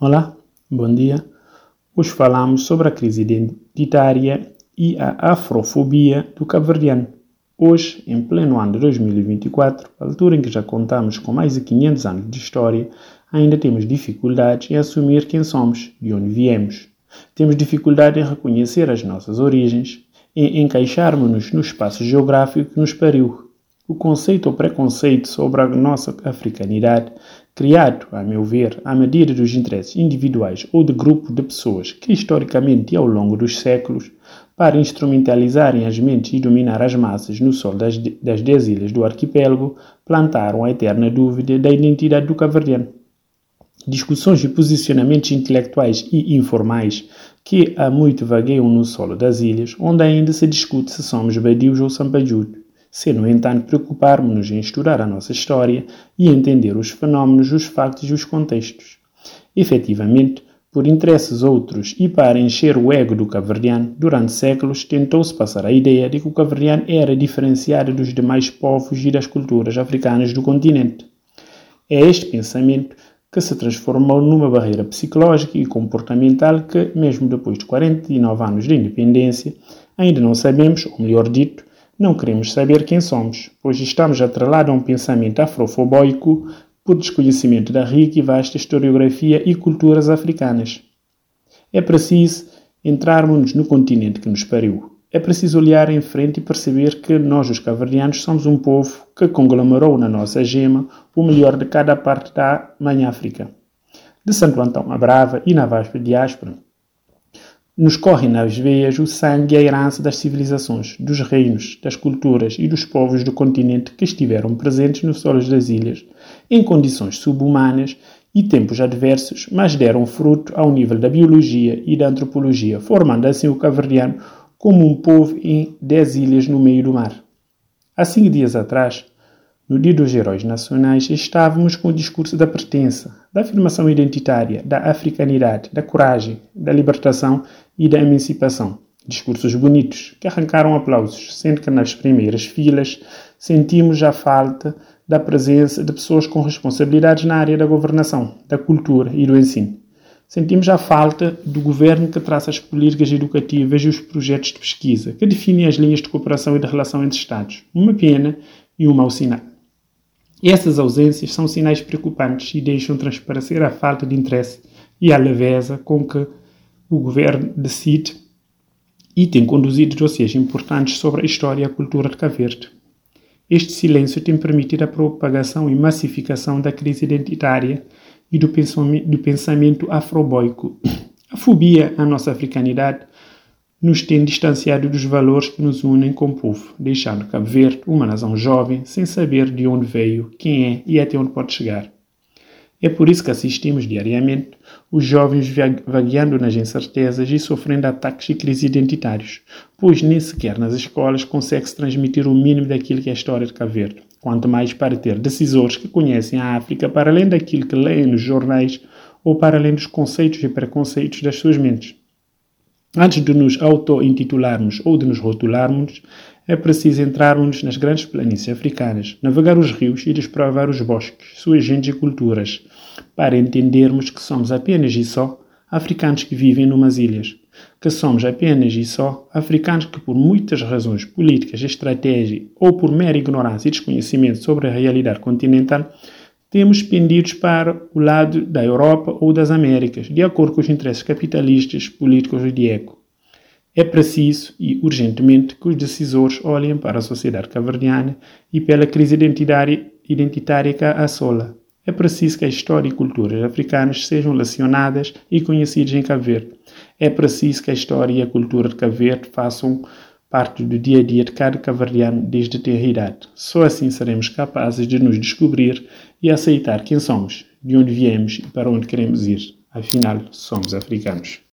Olá, bom dia. Hoje falamos sobre a crise identitária e a afrofobia do cabo-verdiano. Hoje, em pleno ano de 2024, altura em que já contamos com mais de 500 anos de história, ainda temos dificuldades em assumir quem somos, de onde viemos. Temos dificuldade em reconhecer as nossas origens, em encaixarmos-nos no espaço geográfico que nos pariu. O conceito ou preconceito sobre a nossa africanidade criado, a meu ver, à medida dos interesses individuais ou de grupo de pessoas que, historicamente e ao longo dos séculos, para instrumentalizarem as mentes e dominar as massas no sol das, das dez ilhas do arquipélago, plantaram a eterna dúvida da identidade do caverdiano. Discussões e posicionamentos intelectuais e informais que há muito vagueiam no solo das ilhas, onde ainda se discute se somos badios ou sampajudo se, no entanto, preocuparmos-nos em estudar a nossa história e entender os fenómenos, os factos e os contextos. Efetivamente, por interesses outros e para encher o ego do caverdiano, durante séculos tentou-se passar a ideia de que o caverdiano era diferenciado dos demais povos e das culturas africanas do continente. É este pensamento que se transformou numa barreira psicológica e comportamental que, mesmo depois de 49 anos de independência, ainda não sabemos, ou melhor dito, não queremos saber quem somos, pois estamos atrelados a um pensamento afrofobóico por desconhecimento da rica e vasta historiografia e culturas africanas. É preciso entrarmos no continente que nos pariu. É preciso olhar em frente e perceber que nós, os caverdianos, somos um povo que conglomerou na nossa gema o melhor de cada parte da Mãe África. De Santo Antão a Brava e na vasta diáspora, nos corre nas veias o sangue e a herança das civilizações, dos reinos, das culturas e dos povos do continente que estiveram presentes nos solos das ilhas, em condições subhumanas e tempos adversos, mas deram fruto ao nível da biologia e da antropologia, formando assim o caverdiano como um povo em dez ilhas no meio do mar. Há cinco dias atrás, no Dia dos Heróis Nacionais, estávamos com o discurso da pertença, da afirmação identitária, da africanidade, da coragem, da libertação e da emancipação. Discursos bonitos que arrancaram aplausos, sendo que nas primeiras filas sentimos a falta da presença de pessoas com responsabilidades na área da governação, da cultura e do ensino. Sentimos a falta do governo que traça as políticas educativas e os projetos de pesquisa, que definem as linhas de cooperação e de relação entre Estados. Uma pena e um mau sinal. Essas ausências são sinais preocupantes e deixam transparecer a falta de interesse e a leveza com que o governo decide e tem conduzido dossiês importantes sobre a história e a cultura de Cabo Verde. Este silêncio tem permitido a propagação e massificação da crise identitária e do pensamento, do pensamento afroboico. A fobia à nossa africanidade nos tem distanciado dos valores que nos unem como povo, deixando Cabo Verde uma nação jovem, sem saber de onde veio, quem é e até onde pode chegar. É por isso que assistimos diariamente os jovens vagueando nas incertezas e sofrendo ataques e crises identitários, pois nem sequer nas escolas consegue-se transmitir o mínimo daquilo que é a história de Cabo Verde, quanto mais para ter decisores que conhecem a África para além daquilo que leem nos jornais ou para além dos conceitos e preconceitos das suas mentes. Antes de nos auto-intitularmos ou de nos rotularmos, é preciso entrarmos nas grandes planícies africanas, navegar os rios e desprovar os bosques, suas gentes e culturas, para entendermos que somos apenas e só africanos que vivem numas ilhas, que somos apenas e só africanos que, por muitas razões políticas, estratégia ou por mera ignorância e desconhecimento sobre a realidade continental, temos pendidos para o lado da Europa ou das Américas, de acordo com os interesses capitalistas, políticos e de eco. É preciso e urgentemente que os decisores olhem para a sociedade caverdiana e pela crise identitária, identitária que a assola. É preciso que a história e culturas africanas sejam lecionadas e conhecidas em Cabo Verde. É preciso que a história e a cultura de Cabo Verde façam parte do dia a dia de cada caverdiano desde a idade. Só assim seremos capazes de nos descobrir e aceitar quem somos, de onde viemos e para onde queremos ir. Afinal, somos africanos.